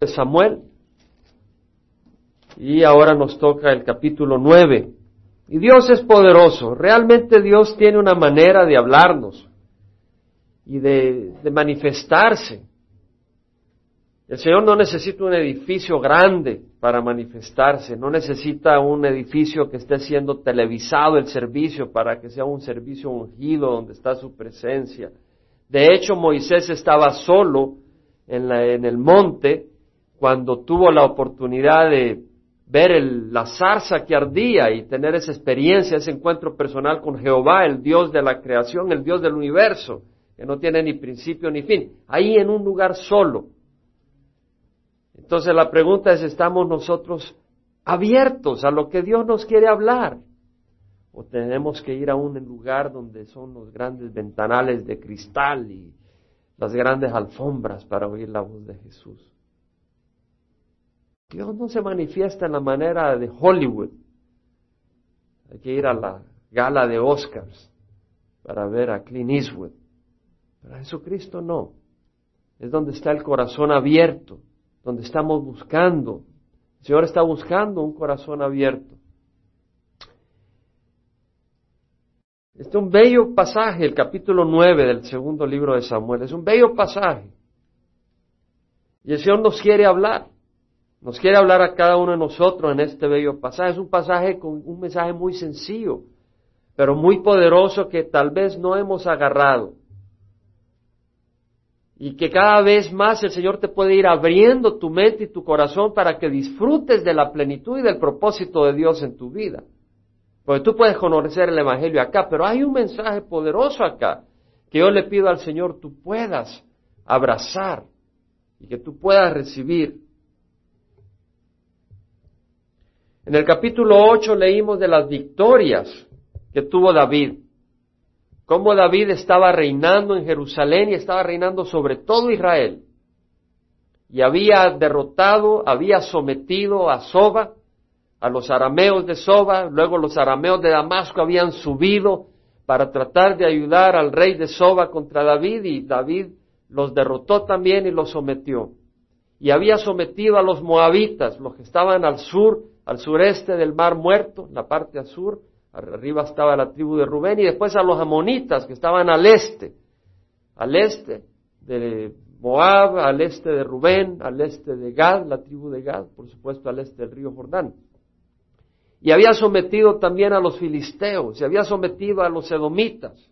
de Samuel. Y ahora nos toca el capítulo nueve. Y Dios es poderoso. Realmente Dios tiene una manera de hablarnos y de, de manifestarse. El Señor no necesita un edificio grande para manifestarse, no necesita un edificio que esté siendo televisado el servicio para que sea un servicio ungido donde está su presencia. De hecho, Moisés estaba solo en, el monte cuando tuvo la oportunidad de ver la zarza que ardía y tener esa experiencia, ese encuentro personal con Jehová, el Dios de la creación, el Dios del universo, que no tiene ni principio ni fin, ahí en un lugar solo. Entonces la pregunta es, ¿estamos nosotros abiertos a lo que Dios nos quiere hablar? ¿O tenemos que ir a un lugar donde son los grandes ventanales de cristal y las grandes alfombras para oír la voz de Jesús? Dios no se manifiesta en la manera de Hollywood. Hay que ir a la gala de Oscars para ver a Clint Eastwood. Pero a Jesucristo no. Es donde está el corazón abierto donde estamos buscando. El Señor está buscando un corazón abierto. Este es un bello pasaje, el capítulo 9 del segundo libro de Samuel. Es un bello pasaje. Y el Señor nos quiere hablar. Nos quiere hablar a cada uno de nosotros en este bello pasaje. Es un pasaje con un mensaje muy sencillo, pero muy poderoso que tal vez no hemos agarrado y que cada vez más el Señor te puede ir abriendo tu mente y tu corazón para que disfrutes de la plenitud y del propósito de Dios en tu vida. Porque tú puedes conocer el Evangelio acá, pero hay un mensaje poderoso acá que yo le pido al Señor tú puedas abrazar y que tú puedas recibir. En el capítulo 8 leímos de las victorias que tuvo David cómo David estaba reinando en Jerusalén y estaba reinando sobre todo Israel. Y había derrotado, había sometido a Soba, a los arameos de Soba, luego los arameos de Damasco habían subido para tratar de ayudar al rey de Soba contra David y David los derrotó también y los sometió. Y había sometido a los moabitas, los que estaban al sur, al sureste del mar muerto, la parte al sur, Arriba estaba la tribu de Rubén y después a los amonitas que estaban al este, al este de Moab, al este de Rubén, al este de Gad, la tribu de Gad, por supuesto al este del río Jordán. Y había sometido también a los filisteos, y había sometido a los edomitas,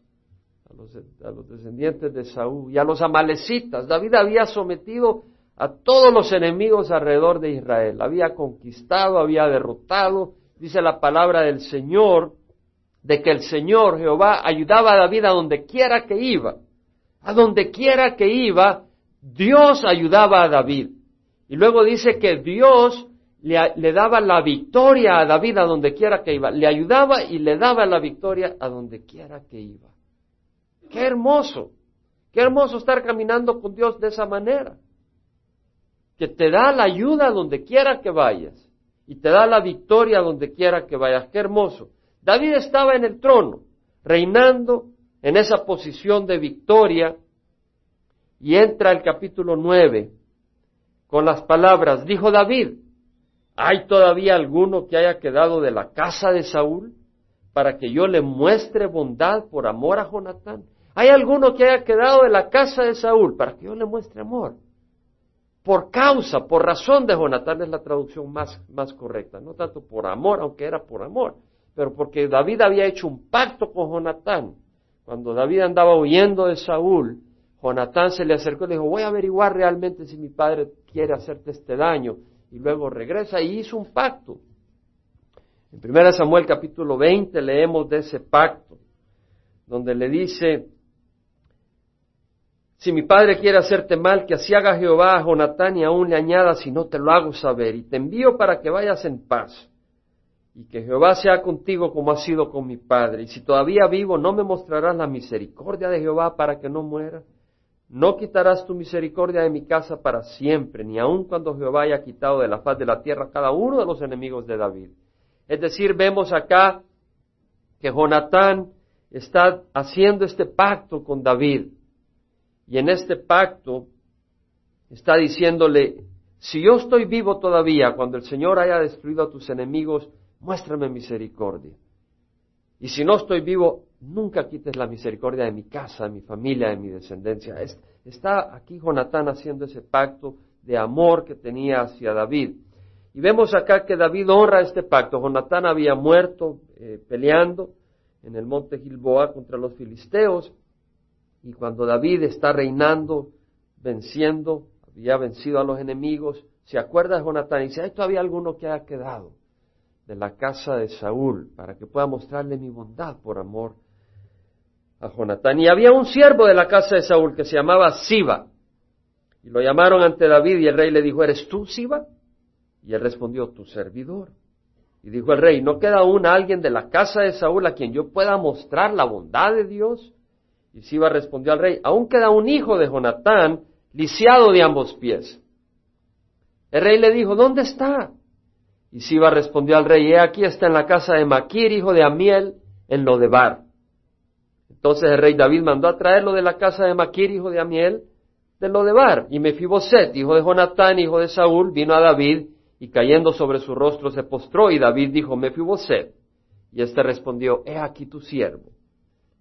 a los, a los descendientes de Saúl, y a los amalecitas. David había sometido a todos los enemigos alrededor de Israel. Había conquistado, había derrotado, dice la palabra del Señor, de que el Señor Jehová ayudaba a David a donde quiera que iba. A donde quiera que iba, Dios ayudaba a David. Y luego dice que Dios le, daba la victoria a David a donde quiera que iba. Le ayudaba y le daba la victoria a donde quiera que iba. Qué hermoso. Qué hermoso estar caminando con Dios de esa manera. Que te da la ayuda donde quiera que vayas y te da la victoria donde quiera que vayas. Qué hermoso. David estaba en el trono, reinando en esa posición de victoria, y entra el capítulo nueve con las palabras, dijo David, ¿hay todavía alguno que haya quedado de la casa de Saúl para que yo le muestre bondad por amor a Jonatán? ¿Hay alguno que haya quedado de la casa de Saúl para que yo le muestre amor? Por causa, por razón de Jonatán es la traducción más, más correcta, no tanto por amor, aunque era por amor, pero porque David había hecho un pacto con Jonatán. Cuando David andaba huyendo de Saúl, Jonatán se le acercó y le dijo, voy a averiguar realmente si mi padre quiere hacerte este daño. Y luego regresa y hizo un pacto. En 1 Samuel capítulo 20 leemos de ese pacto, donde le dice, si mi padre quiere hacerte mal, que así haga Jehová a Jonatán y aún le añada si no te lo hago saber. Y te envío para que vayas en paz. Y que Jehová sea contigo como ha sido con mi padre. Y si todavía vivo, no me mostrarás la misericordia de Jehová para que no muera. No quitarás tu misericordia de mi casa para siempre, ni aun cuando Jehová haya quitado de la faz de la tierra cada uno de los enemigos de David. Es decir, vemos acá que Jonatán está haciendo este pacto con David y en este pacto está diciéndole, si yo estoy vivo todavía, cuando el Señor haya destruido a tus enemigos, muéstrame misericordia. Y si no estoy vivo, nunca quites la misericordia de mi casa, de mi familia, de mi descendencia. Está aquí Jonatán haciendo ese pacto de amor que tenía hacia David. Y vemos acá que David honra este pacto. Jonatán había muerto eh, peleando en el monte Gilboa contra los filisteos. Y cuando David está reinando, venciendo, había vencido a los enemigos, se acuerda de Jonatán y dice, ¿hay todavía alguno que haya quedado de la casa de Saúl para que pueda mostrarle mi bondad por amor a Jonatán? Y había un siervo de la casa de Saúl que se llamaba Siba. Y lo llamaron ante David y el rey le dijo, ¿eres tú, Siba? Y él respondió, tu servidor. Y dijo el rey, ¿no queda aún alguien de la casa de Saúl a quien yo pueda mostrar la bondad de Dios? Y Siba respondió al rey, aún queda un hijo de Jonatán, lisiado de ambos pies. El rey le dijo, ¿dónde está? Y Siba respondió al rey, he aquí está en la casa de Maquir, hijo de Amiel, en Lodebar. Entonces el rey David mandó a traerlo de la casa de Maquir, hijo de Amiel, de Lodebar. Y Mefiboset, hijo de Jonatán, hijo de Saúl, vino a David y cayendo sobre su rostro se postró y David dijo, Mefiboset. Y éste respondió, he aquí tu siervo.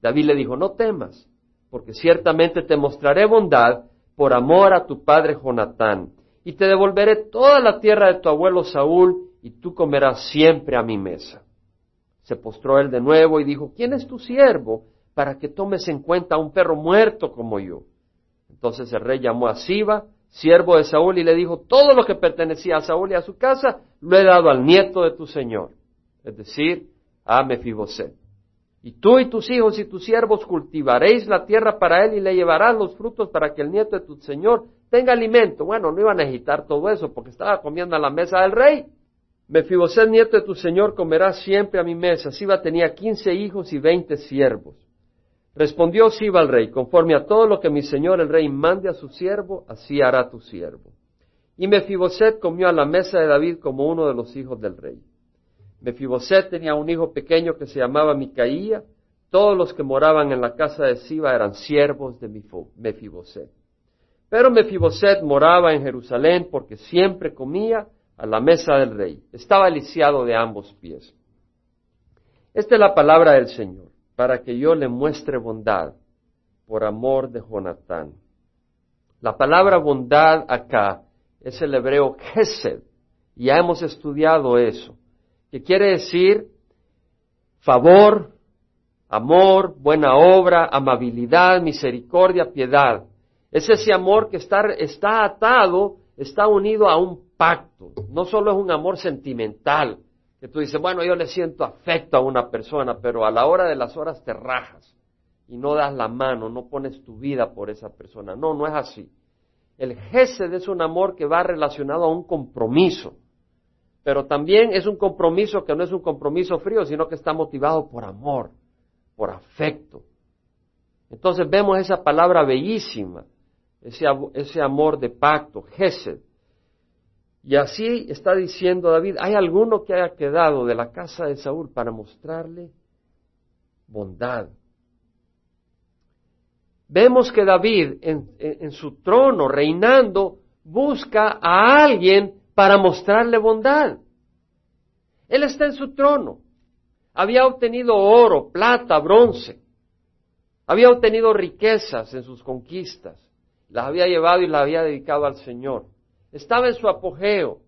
David le dijo, no temas, porque ciertamente te mostraré bondad por amor a tu padre Jonatán, y te devolveré toda la tierra de tu abuelo Saúl, y tú comerás siempre a mi mesa. Se postró él de nuevo y dijo, ¿quién es tu siervo para que tomes en cuenta a un perro muerto como yo? Entonces el rey llamó a Siba, siervo de Saúl, y le dijo, todo lo que pertenecía a Saúl y a su casa, lo he dado al nieto de tu señor, es decir, a Mefiboset. Y tú y tus hijos y tus siervos cultivaréis la tierra para él y le llevarás los frutos para que el nieto de tu señor tenga alimento. Bueno, no iban a necesitar todo eso porque estaba comiendo a la mesa del rey. Mefiboset, nieto de tu señor, comerá siempre a mi mesa. Siba tenía quince hijos y veinte siervos. Respondió Siba al rey, conforme a todo lo que mi señor el rey mande a su siervo, así hará tu siervo. Y Mefiboset comió a la mesa de David como uno de los hijos del rey. Mefiboset tenía un hijo pequeño que se llamaba Micaía. Todos los que moraban en la casa de Siba eran siervos de Mefiboset. Pero Mefiboset moraba en Jerusalén porque siempre comía a la mesa del rey. Estaba lisiado de ambos pies. Esta es la palabra del Señor para que yo le muestre bondad por amor de Jonatán. La palabra bondad acá es el hebreo Gesed. Ya hemos estudiado eso, que quiere decir favor, amor, buena obra, amabilidad, misericordia, piedad. Es ese amor que está, está atado, está unido a un pacto. No solo es un amor sentimental, que tú dices, bueno, yo le siento afecto a una persona, pero a la hora de las horas te rajas y no das la mano, no pones tu vida por esa persona. No, no es así. El Gesed es un amor que va relacionado a un compromiso, pero también es un compromiso que no es un compromiso frío, sino que está motivado por amor, por afecto. Entonces vemos esa palabra bellísima, ese, amor de pacto, Gesed. Y así está diciendo David, ¿hay alguno que haya quedado de la casa de Saúl para mostrarle bondad? Vemos que David en, su trono, reinando, busca a alguien para mostrarle bondad. Él está en su trono. Había obtenido oro, plata, bronce. Había obtenido riquezas en sus conquistas. Las había llevado y las había dedicado al Señor estaba en su apogeo.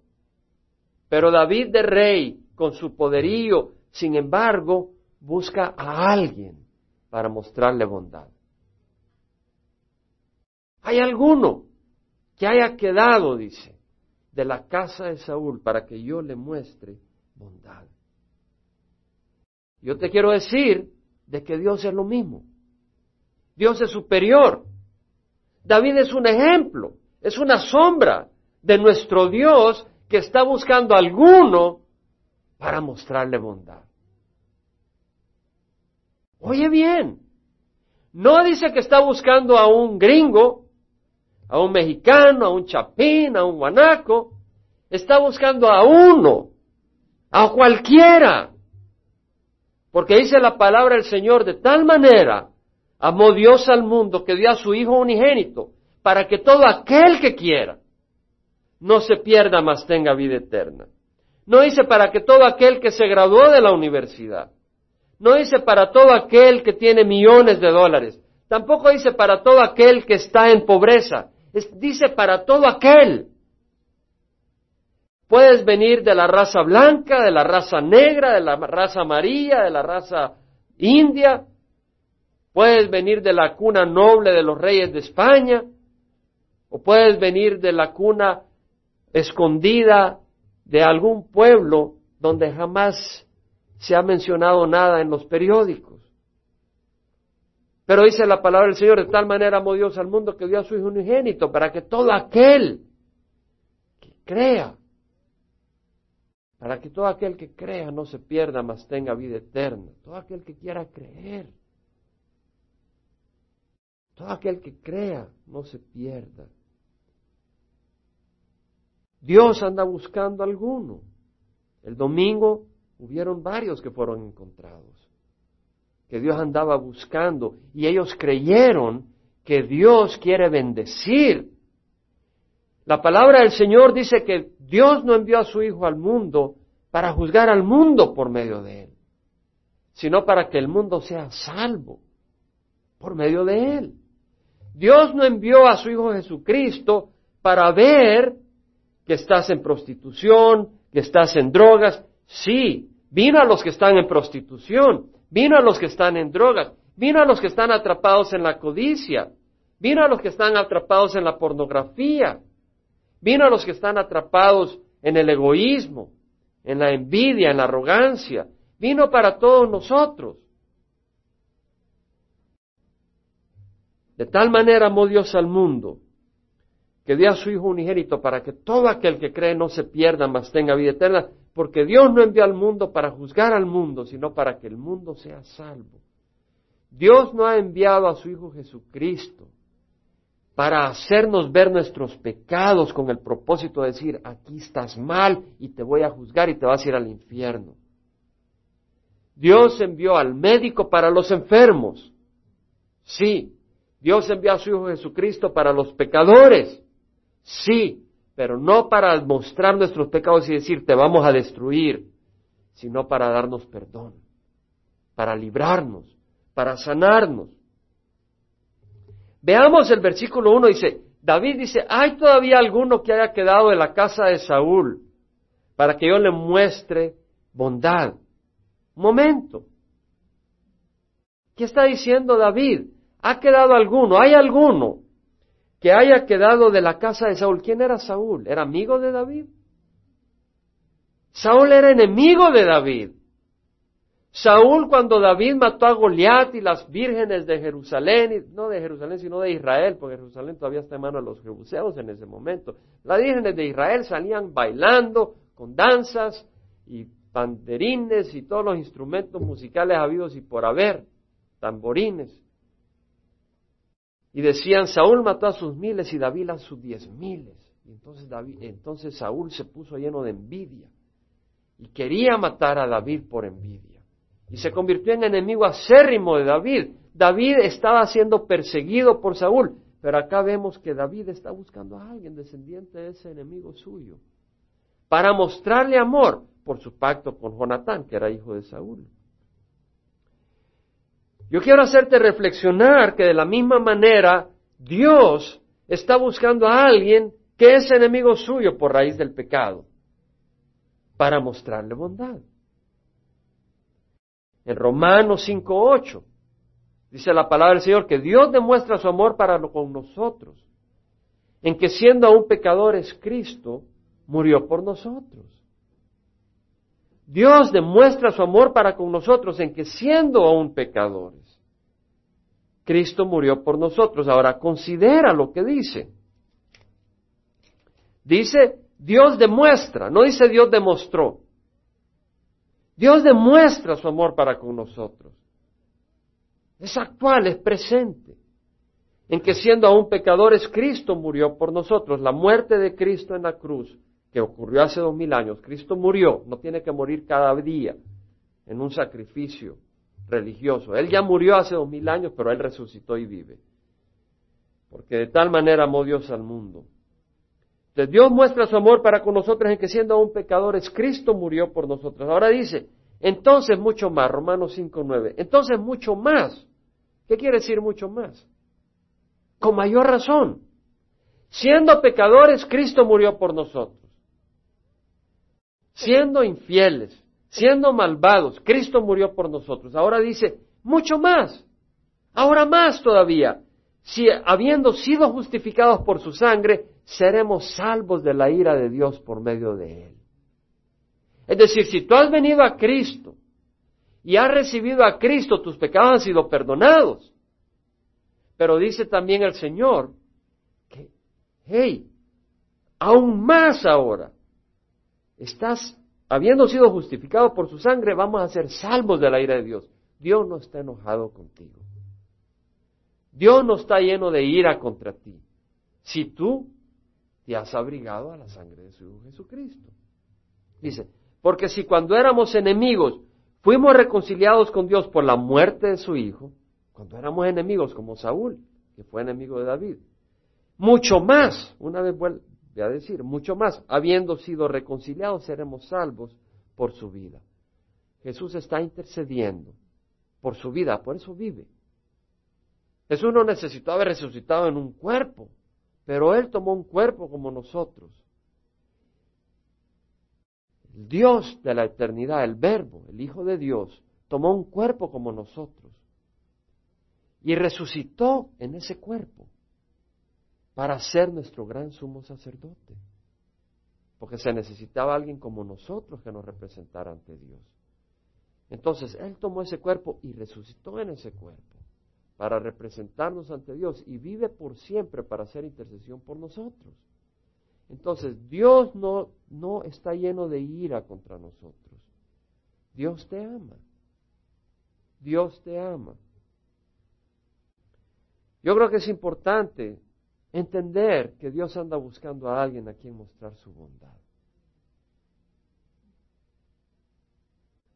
Pero David de rey, con su poderío, sin embargo, busca a alguien para mostrarle bondad. ¿Hay alguno que haya quedado, dice, de la casa de Saúl para que yo le muestre bondad? Yo te quiero decir de que Dios es lo mismo. Dios es superior. David es un ejemplo, es una sombra de nuestro Dios que está buscando a alguno para mostrarle bondad. Oye bien, no dice que está buscando a un gringo, a un mexicano, a un chapín, a un guanaco, está buscando a uno, a cualquiera. Porque dice la palabra del Señor de tal manera, amó Dios al mundo que dio a su Hijo unigénito, para que todo aquel que quiera no se pierda, mas tenga vida eterna. No dice para que todo aquel que se graduó de la universidad. No dice para todo aquel que tiene millones de dólares. Tampoco dice para todo aquel que está en pobreza. Dice para todo aquel. Puedes venir de la raza blanca, de la raza negra, de la raza amarilla, de la raza india. Puedes venir de la cuna noble de los reyes de España. O puedes venir de la cuna escondida de algún pueblo donde jamás se ha mencionado nada en los periódicos. Pero dice la palabra del Señor, de tal manera amó Dios al mundo que dio a su Hijo unigénito para que todo aquel que crea, para que todo aquel que crea no se pierda, mas tenga vida eterna. Todo aquel que quiera creer, todo aquel que crea no se pierda. Dios anda buscando alguno. El domingo hubieron varios que fueron encontrados, que Dios andaba buscando y ellos creyeron que Dios quiere bendecir. La palabra del Señor dice que Dios no envió a su Hijo al mundo para juzgar al mundo por medio de Él, sino para que el mundo sea salvo por medio de Él. Dios no envió a su Hijo Jesucristo para ver que estás en prostitución, que estás en drogas. Sí, vino a los que están en prostitución, vino a los que están en drogas, vino a los que están atrapados en la codicia, vino a los que están atrapados en la pornografía, vino a los que están atrapados en el egoísmo, en la envidia, en la arrogancia, vino para todos nosotros. De tal manera amó Dios al mundo que dio a su Hijo unigénito para que todo aquel que cree no se pierda, mas tenga vida eterna, porque Dios no envió al mundo para juzgar al mundo, sino para que el mundo sea salvo. Dios no ha enviado a su Hijo Jesucristo para hacernos ver nuestros pecados con el propósito de decir, aquí estás mal y te voy a juzgar y te vas a ir al infierno. Dios envió al médico para los enfermos. Sí, Dios envió a su Hijo Jesucristo para los pecadores. Sí, pero no para mostrar nuestros pecados y decir te vamos a destruir, sino para darnos perdón, para librarnos, para sanarnos. Veamos el versículo 1, dice, David dice, ¿hay todavía alguno que haya quedado en la casa de Saúl para que yo le muestre bondad? Momento. ¿Qué está diciendo David? ¿Ha quedado alguno? ¿Hay alguno que haya quedado de la casa de Saúl. ¿Quién era Saúl? ¿Era amigo de David? Saúl era enemigo de David. Saúl cuando David mató a Goliat y las vírgenes de Jerusalén, no de Jerusalén sino de Israel, porque Jerusalén todavía está en manos de los jebuseos en ese momento. Las vírgenes de Israel salían bailando con danzas y panderines y todos los instrumentos musicales habidos y por haber, tamborines. Y decían, Saúl mató a sus miles y David a sus diez miles. Y entonces, David, entonces Saúl se puso lleno de envidia y quería matar a David por envidia. Y se convirtió en enemigo acérrimo de David. David estaba siendo perseguido por Saúl, pero acá vemos que David está buscando a alguien descendiente de ese enemigo suyo para mostrarle amor por su pacto con Jonatán, que era hijo de Saúl. Yo quiero hacerte reflexionar que de la misma manera Dios está buscando a alguien que es enemigo suyo por raíz del pecado, para mostrarle bondad. En Romanos 5.8 dice la palabra del Señor que Dios demuestra su amor para con nosotros, en que siendo aún pecadores Cristo murió por nosotros. Dios demuestra su amor para con nosotros en que siendo aún pecadores, Cristo murió por nosotros. Ahora considera lo que dice. Dice, Dios demuestra, no dice Dios demostró. Dios demuestra su amor para con nosotros. Es actual, es presente. En que siendo aún pecadores, Cristo murió por nosotros. La muerte de Cristo en la cruz que ocurrió hace dos mil años. Cristo murió, no tiene que morir cada día en un sacrificio religioso. Él ya murió hace dos mil años, pero Él resucitó y vive. Porque de tal manera amó Dios al mundo. Dios muestra su amor para con nosotros en que siendo aún pecadores, Cristo murió por nosotros. Ahora dice, entonces mucho más, Romanos 5.9, entonces mucho más. ¿Qué quiere decir mucho más? Con mayor razón. Siendo pecadores, Cristo murió por nosotros. Siendo infieles, siendo malvados, Cristo murió por nosotros. Ahora dice, mucho más. Ahora más todavía. Si habiendo sido justificados por su sangre, seremos salvos de la ira de Dios por medio de él. Es decir, si tú has venido a Cristo y has recibido a Cristo, tus pecados han sido perdonados. Pero dice también el Señor que, hey, aún más ahora, estás, habiendo sido justificado por su sangre, vamos a ser salvos de la ira de Dios. Dios no está enojado contigo. Dios no está lleno de ira contra ti. Si tú te has abrigado a la sangre de su Hijo Jesucristo. Dice, porque si cuando éramos enemigos fuimos reconciliados con Dios por la muerte de su Hijo, cuando éramos enemigos como Saúl, que fue enemigo de David, mucho más, una vez voy a decir, mucho más, habiendo sido reconciliados, seremos salvos por su vida. Jesús está intercediendo por su vida, por eso vive. Jesús no necesitó haber resucitado en un cuerpo, pero Él tomó un cuerpo como nosotros el Dios de la eternidad, el Verbo, el Hijo de Dios, tomó un cuerpo como nosotros y resucitó en ese cuerpo para ser nuestro gran sumo sacerdote. Porque se necesitaba alguien como nosotros que nos representara ante Dios. Entonces, Él tomó ese cuerpo y resucitó en ese cuerpo para representarnos ante Dios y vive por siempre para hacer intercesión por nosotros. Entonces, Dios no, no está lleno de ira contra nosotros. Dios te ama. Dios te ama. Yo creo que es importante entender que Dios anda buscando a alguien a quien mostrar su bondad.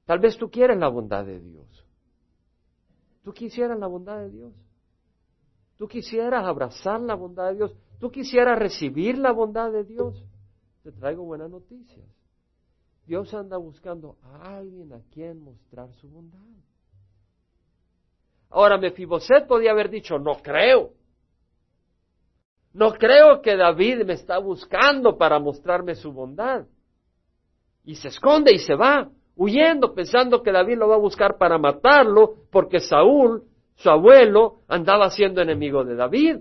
Tal vez tú quieres la bondad de Dios. Tú quisieras la bondad de Dios. Tú quisieras abrazar la bondad de Dios tú quisieras recibir la bondad de Dios, te traigo buenas noticias. Dios anda buscando a alguien a quien mostrar su bondad. Ahora, Mefiboset podía haber dicho, no creo. No creo que David me está buscando para mostrarme su bondad. Y se esconde y se va, huyendo, pensando que David lo va a buscar para matarlo, porque Saúl, su abuelo, andaba siendo enemigo de David.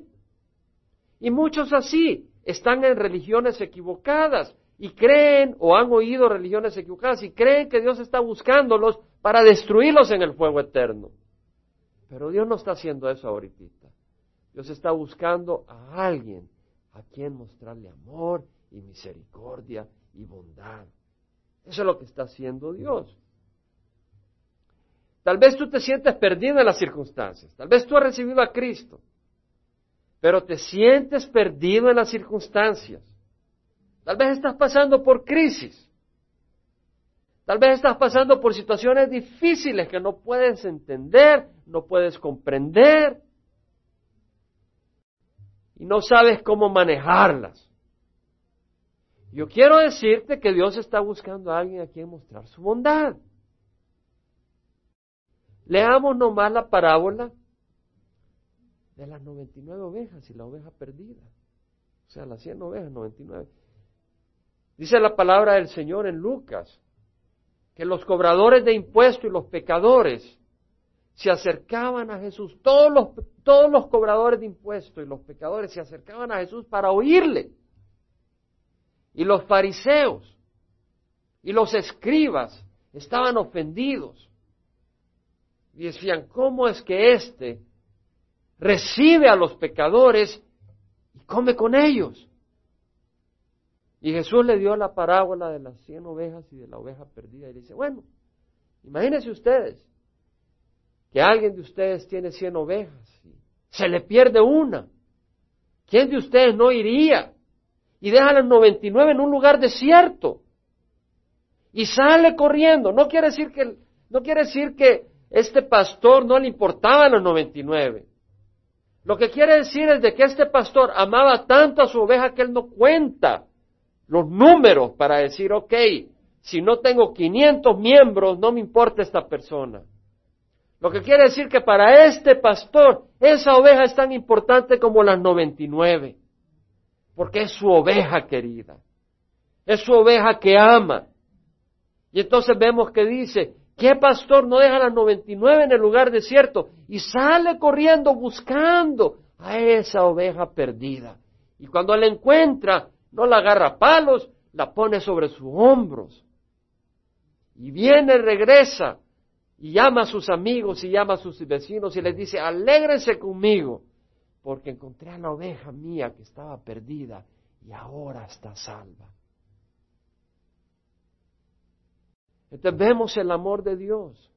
Y muchos así están en religiones equivocadas y creen o han oído religiones equivocadas y creen que Dios está buscándolos para destruirlos en el fuego eterno. Pero Dios no está haciendo eso ahorita. Dios está buscando a alguien a quien mostrarle amor y misericordia y bondad. Eso es lo que está haciendo Dios. Tal vez tú te sientes perdido en las circunstancias. Tal vez tú has recibido a Cristo pero te sientes perdido en las circunstancias. Tal vez estás pasando por crisis. Tal vez estás pasando por situaciones difíciles que no puedes entender, no puedes comprender y no sabes cómo manejarlas. Yo quiero decirte que Dios está buscando a alguien a quien mostrar su bondad. Leamos nomás la parábola de las 99 ovejas y la oveja perdida. O sea, las 100 ovejas, 99. Dice la palabra del Señor en Lucas, que los cobradores de impuestos y los pecadores se acercaban a Jesús. Todos los, todos los cobradores de impuestos y los pecadores se acercaban a Jesús para oírle. Y los fariseos y los escribas estaban ofendidos. Y decían, ¿cómo es que éste recibe a los pecadores y come con ellos. Y Jesús le dio la parábola de las cien ovejas y de la oveja perdida y dice, bueno, imagínense ustedes que alguien de ustedes tiene cien ovejas se le pierde una. ¿Quién de ustedes no iría y deja las noventa y nueve en un lugar desierto? Y sale corriendo. No quiere decir que, no quiere decir que este pastor no le importaban las noventa y nueve. Lo que quiere decir es de que este pastor amaba tanto a su oveja que él no cuenta los números para decir, ok, si no tengo 500 miembros, no me importa esta persona. Lo que quiere decir que para este pastor esa oveja es tan importante como las 99, porque es su oveja querida, es su oveja que ama. Y entonces vemos que dice, ¿qué pastor no deja las 99 en el lugar desierto y sale corriendo buscando a esa oveja perdida? Y cuando la encuentra, no la agarra a palos, la pone sobre sus hombros. Y viene, regresa, y llama a sus amigos y llama a sus vecinos y les dice, alégrense conmigo, porque encontré a la oveja mía que estaba perdida y ahora está salva. Entonces vemos el amor de Dios.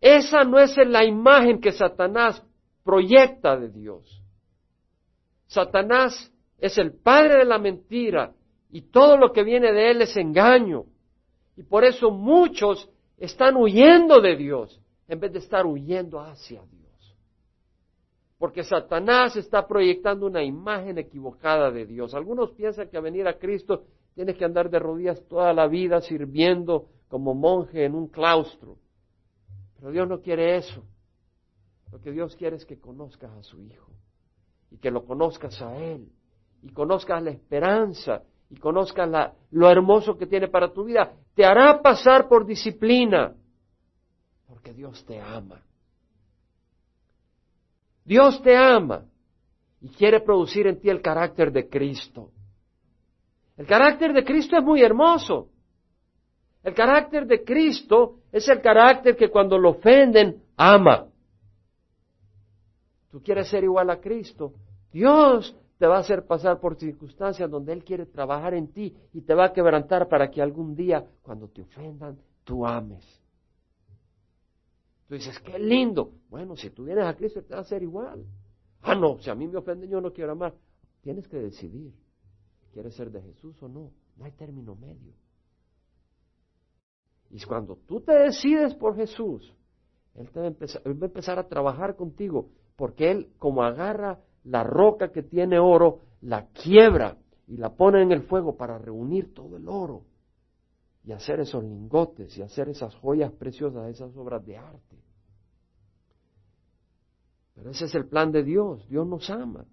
Esa no es la imagen que Satanás proyecta de Dios. Satanás es el padre de la mentira y todo lo que viene de él es engaño. Y por eso muchos están huyendo de Dios en vez de estar huyendo hacia Dios. Porque Satanás está proyectando una imagen equivocada de Dios. Algunos piensan que a venir a Cristo tienes que andar de rodillas toda la vida sirviendo como monje en un claustro. Pero Dios no quiere eso. Lo que Dios quiere es que conozcas a su Hijo y que lo conozcas a Él y conozcas la esperanza y conozcas la, lo hermoso que tiene para tu vida. Te hará pasar por disciplina porque Dios te ama. Dios te ama y quiere producir en ti el carácter de Cristo. El carácter de Cristo es muy hermoso. El carácter de Cristo es el carácter que cuando lo ofenden, ama. Tú quieres ser igual a Cristo. Dios te va a hacer pasar por circunstancias donde Él quiere trabajar en ti y te va a quebrantar para que algún día, cuando te ofendan, tú ames. Tú dices, qué lindo. Bueno, si tú vienes a Cristo te va a hacer igual. Ah, no, si a mí me ofenden yo no quiero amar. Tienes que decidir. ¿Quieres ser de Jesús o no? No hay término medio. Y cuando tú te decides por Jesús, él, te va a empezar, él va a empezar a trabajar contigo, porque Él, como agarra la roca que tiene oro, la quiebra y la pone en el fuego para reunir todo el oro y hacer esos lingotes y hacer esas joyas preciosas, esas obras de arte. Pero ese es el plan de Dios, Dios nos ama.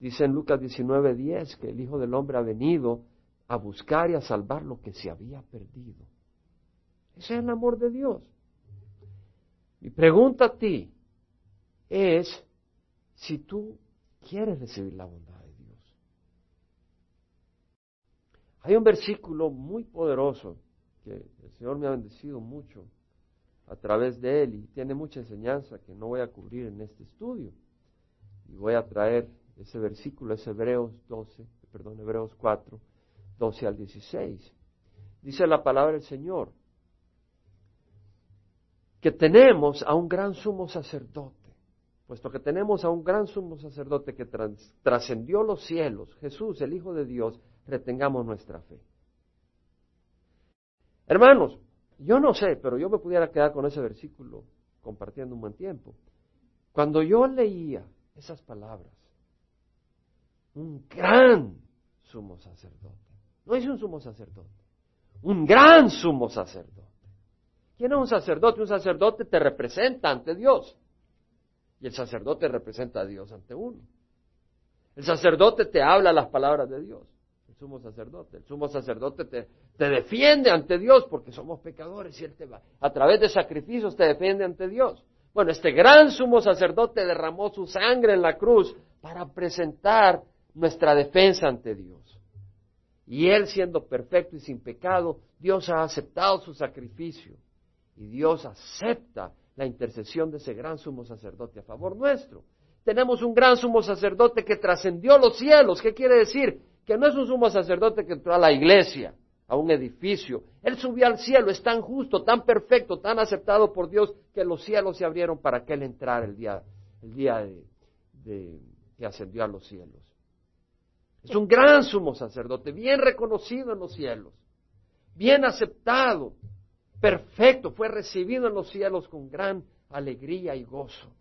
Dice en Lucas 19:10 que el Hijo del Hombre ha venido a buscar y a salvar lo que se había perdido. Ese es el amor de Dios. Mi pregunta a ti es si tú quieres recibir la bondad de Dios. Hay un versículo muy poderoso que el Señor me ha bendecido mucho a través de él y tiene mucha enseñanza que no voy a cubrir en este estudio. Y voy a traer ese versículo, es Hebreos 12, perdón, Hebreos 4, 12 al 16. Dice la palabra del Señor que tenemos a un gran sumo sacerdote puesto que tenemos a un gran sumo sacerdote que trascendió los cielos, Jesús, el Hijo de Dios, retengamos nuestra fe. Hermanos, yo no sé, pero yo me pudiera quedar con ese versículo compartiendo un buen tiempo. Cuando yo leía esas palabras, un gran sumo sacerdote, no es un sumo sacerdote, un gran sumo sacerdote. ¿Quién es un sacerdote? Un sacerdote te representa ante Dios. Y el sacerdote representa a Dios ante uno. El sacerdote te habla las palabras de Dios. El sumo sacerdote. El sumo sacerdote te, te defiende ante Dios porque somos pecadores y Él te va. A través de sacrificios te defiende ante Dios. Bueno, este gran sumo sacerdote derramó su sangre en la cruz para presentar nuestra defensa ante Dios. Y Él siendo perfecto y sin pecado, Dios ha aceptado su sacrificio. Y Dios acepta la intercesión de ese gran sumo sacerdote a favor nuestro. Tenemos un gran sumo sacerdote que trascendió los cielos. ¿Qué quiere decir? Que no es un sumo sacerdote que entró a la iglesia, a un edificio. Él subió al cielo, es tan justo, tan perfecto, tan aceptado por Dios, que los cielos se abrieron para que él entrara el día, el día de, que ascendió a los cielos. Es un gran sumo sacerdote, bien reconocido en los cielos, bien aceptado, perfecto, fue recibido en los cielos con gran alegría y gozo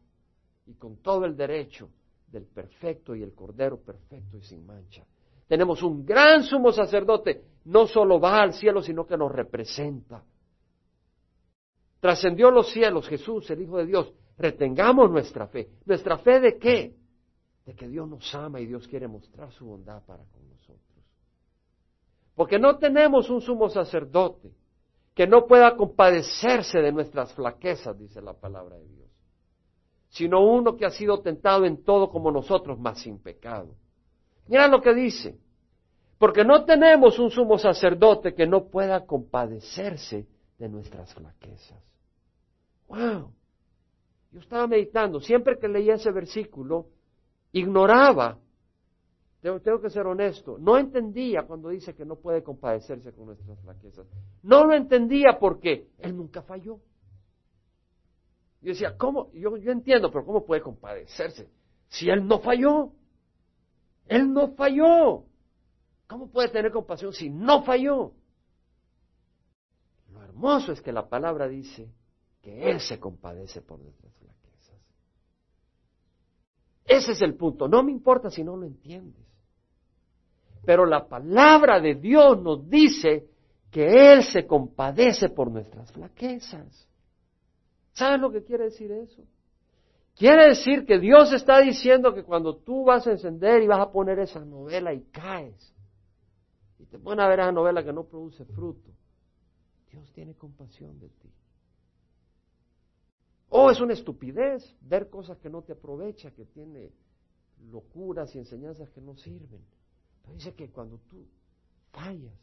y con todo el derecho del perfecto y el cordero perfecto y sin mancha. Tenemos un gran sumo sacerdote, no solo va al cielo, sino que nos representa. Trascendió los cielos Jesús, el Hijo de Dios. Retengamos nuestra fe. ¿Nuestra fe de qué? De que Dios nos ama y Dios quiere mostrar su bondad para con nosotros. Porque no tenemos un sumo sacerdote que no pueda compadecerse de nuestras flaquezas, dice la palabra de Dios, sino uno que ha sido tentado en todo como nosotros, mas sin pecado. Mira lo que dice, porque no tenemos un sumo sacerdote que no pueda compadecerse de nuestras flaquezas. ¡Wow! Yo estaba meditando, siempre que leía ese versículo, ignoraba, tengo, que ser honesto, no entendía cuando dice que no puede compadecerse con nuestras flaquezas. No lo entendía porque Él nunca falló. Yo decía, ¿cómo? Yo, yo entiendo, pero ¿cómo puede compadecerse? Si Él no falló. Él no falló. ¿Cómo puede tener compasión si no falló? Lo hermoso es que la palabra dice que Él se compadece por nuestras flaquezas. Ese es el punto. No me importa si no lo entiendes. Pero la palabra de Dios nos dice que Él se compadece por nuestras flaquezas. ¿Sabes lo que quiere decir eso? Quiere decir que Dios está diciendo que cuando tú vas a encender y vas a poner esa novela y caes, y te pones a ver esa novela que no produce fruto, Dios tiene compasión de ti. O es una estupidez ver cosas que no te aprovecha, que tiene locuras y enseñanzas que no sirven. Pero dice que cuando tú fallas,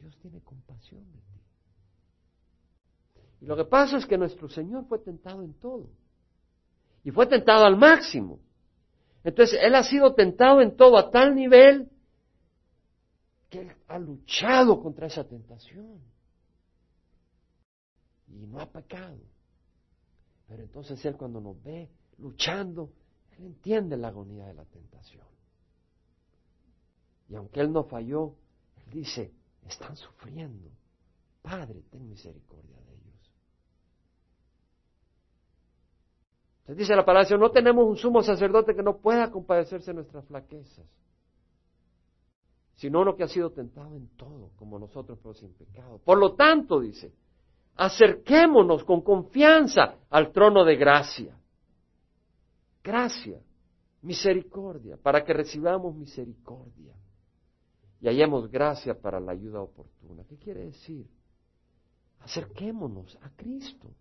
Dios tiene compasión de ti. Y lo que pasa es que nuestro Señor fue tentado en todo. Y fue tentado al máximo. Entonces, Él ha sido tentado en todo a tal nivel que Él ha luchado contra esa tentación. Y no ha pecado. Pero entonces Él cuando nos ve luchando, Él entiende la agonía de la tentación. Y aunque Él no falló, Él dice, están sufriendo. Padre, ten misericordia de ellos. Entonces dice la palabra, no tenemos un sumo sacerdote que no pueda compadecerse de nuestras flaquezas, sino uno que ha sido tentado en todo, como nosotros, pero sin pecado. Por lo tanto, dice, acerquémonos con confianza al trono de gracia. Gracia, misericordia, para que recibamos misericordia y hallemos gracia para la ayuda oportuna. ¿Qué quiere decir? Acerquémonos a Cristo,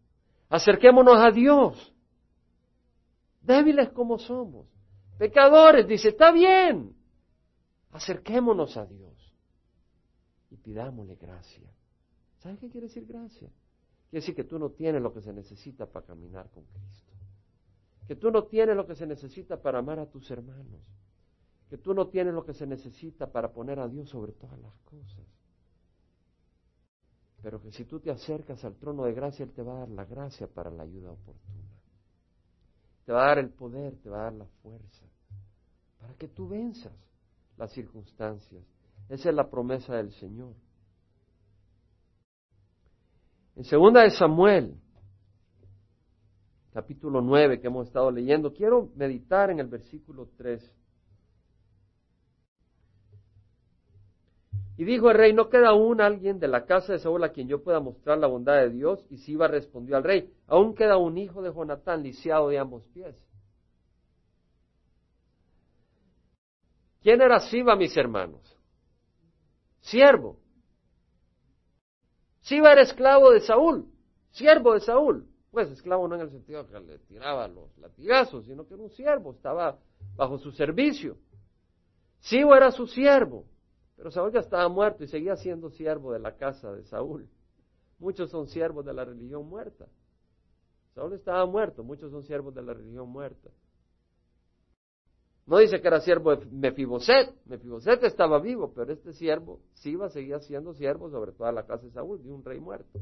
acerquémonos a Dios, débiles como somos, pecadores, dice, está bien, acerquémonos a Dios y pidámosle gracia. ¿Sabes qué quiere decir gracia? Quiere decir que tú no tienes lo que se necesita para caminar con Cristo, que tú no tienes lo que se necesita para amar a tus hermanos, que tú no tienes lo que se necesita para poner a Dios sobre todas las cosas. Pero que si tú te acercas al trono de gracia, Él te va a dar la gracia para la ayuda oportuna. Te va a dar el poder, te va a dar la fuerza, para que tú venzas las circunstancias. Esa es la promesa del Señor. En segunda de Samuel, capítulo 9 que hemos estado leyendo, quiero meditar en el versículo 3. Y dijo el rey, no queda aún alguien de la casa de Saúl a quien yo pueda mostrar la bondad de Dios. Y Siba respondió al rey, aún queda un hijo de Jonatán lisiado de ambos pies. ¿Quién era Siba, mis hermanos? Siervo. Siba era esclavo de Saúl, siervo de Saúl. Pues esclavo no en el sentido que le tiraba los latigazos, sino que era un siervo, estaba bajo su servicio. Siba era su siervo. Pero Saúl ya estaba muerto y seguía siendo siervo de la casa de Saúl. Muchos son siervos de la religión muerta. Saúl estaba muerto, muchos son siervos de la religión muerta. No dice que era siervo de Mefiboset, Mefiboset estaba vivo, pero este siervo, Siba, seguía siendo siervo sobre toda la casa de Saúl, de un rey muerto.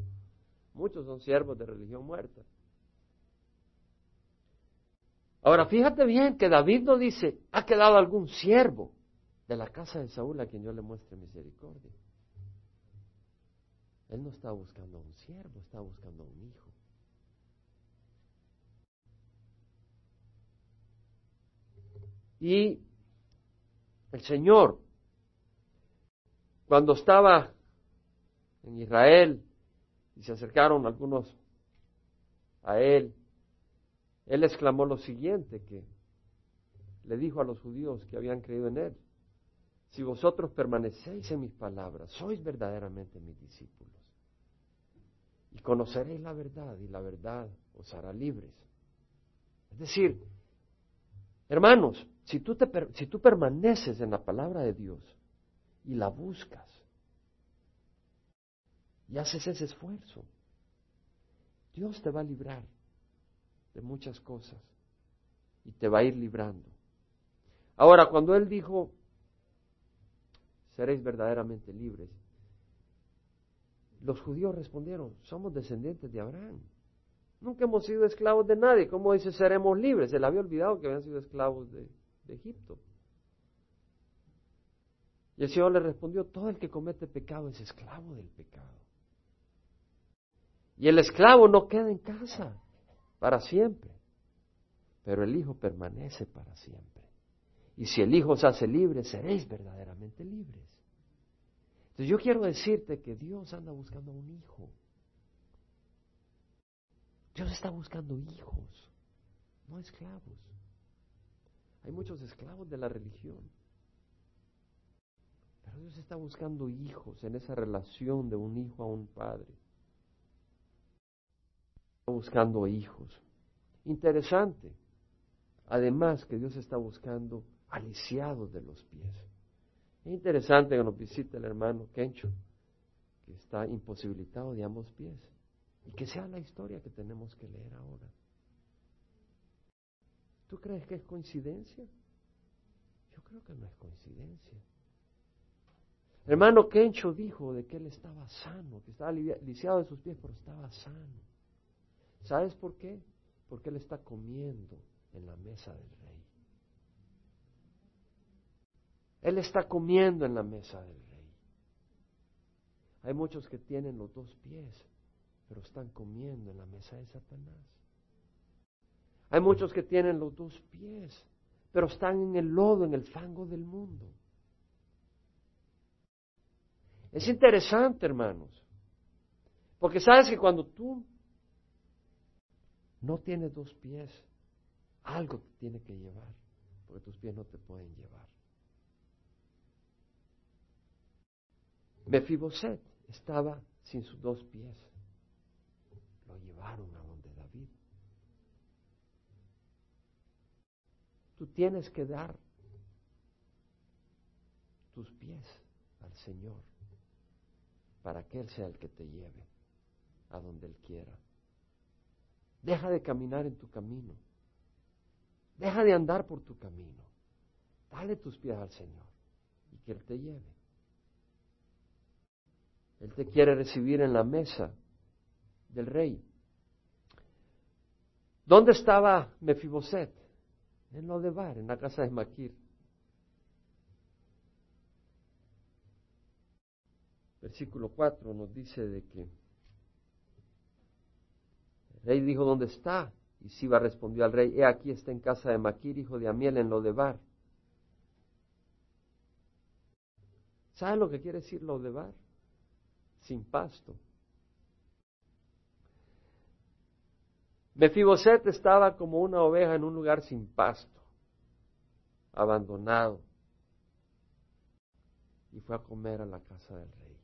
Muchos son siervos de religión muerta. Ahora, fíjate bien que David no dice, ha quedado algún siervo de la casa de Saúl a quien yo le muestre misericordia. Él no está buscando a un siervo, está buscando a un hijo. Y el Señor cuando estaba en Israel y se acercaron algunos a él, él exclamó lo siguiente, que le dijo a los judíos que habían creído en él, si vosotros permanecéis en mis palabras, sois verdaderamente mis discípulos. Y conoceréis la verdad y la verdad os hará libres. Es decir, hermanos, si tú, te, si tú permaneces en la palabra de Dios y la buscas y haces ese esfuerzo, Dios te va a librar de muchas cosas y te va a ir librando. Ahora, cuando Él dijo, seréis verdaderamente libres, los judíos respondieron, somos descendientes de Abraham. Nunca hemos sido esclavos de nadie. ¿Cómo dice seremos libres? Se le había olvidado que habían sido esclavos de, Egipto. Y el Señor le respondió, todo el que comete pecado es esclavo del pecado. Y el esclavo no queda en casa para siempre, pero el Hijo permanece para siempre. Y si el Hijo os hace libres, seréis verdaderamente libres. Entonces yo quiero decirte que Dios anda buscando un hijo. Dios está buscando hijos, no esclavos. Hay muchos esclavos de la religión. Pero Dios está buscando hijos en esa relación de un hijo a un padre. Está buscando hijos. Interesante. Además que Dios está buscando aliciados de los pies. Es interesante que nos visite el hermano Kencho, que está imposibilitado de ambos pies. Y que sea la historia que tenemos que leer ahora. ¿Tú crees que es coincidencia? Yo creo que no es coincidencia. hermano Kencho dijo de que él estaba sano, que estaba lisiado de sus pies, pero estaba sano. ¿Sabes por qué? Porque él está comiendo en la mesa del rey. Él está comiendo en la mesa del rey. Hay muchos que tienen los dos pies, pero están comiendo en la mesa de Satanás. Hay muchos que tienen los dos pies, pero están en el lodo, en el fango del mundo. Es interesante, hermanos, porque sabes que cuando tú no tienes dos pies, algo te tiene que llevar, porque tus pies no te pueden llevar. Mefiboset estaba sin sus dos pies. Lo llevaron a donde David. Tú tienes que dar tus pies al Señor para que Él sea el que te lleve a donde Él quiera. Deja de caminar en tu camino. Deja de andar por tu camino. Dale tus pies al Señor y que Él te lleve. Él te quiere recibir en la mesa del rey. ¿Dónde estaba Mefiboset? En lo de Bar, en la casa de Maquir. Versículo 4 nos dice de que el rey dijo, ¿dónde está? Y Siba respondió al rey, he aquí está en casa de Maquir, hijo de Amiel, en lo de Bar. ¿Sabe lo que quiere decir lo de Bar? Sin pasto. Mefiboset estaba como una oveja en un lugar sin pasto, abandonado, y fue a comer a la casa del rey.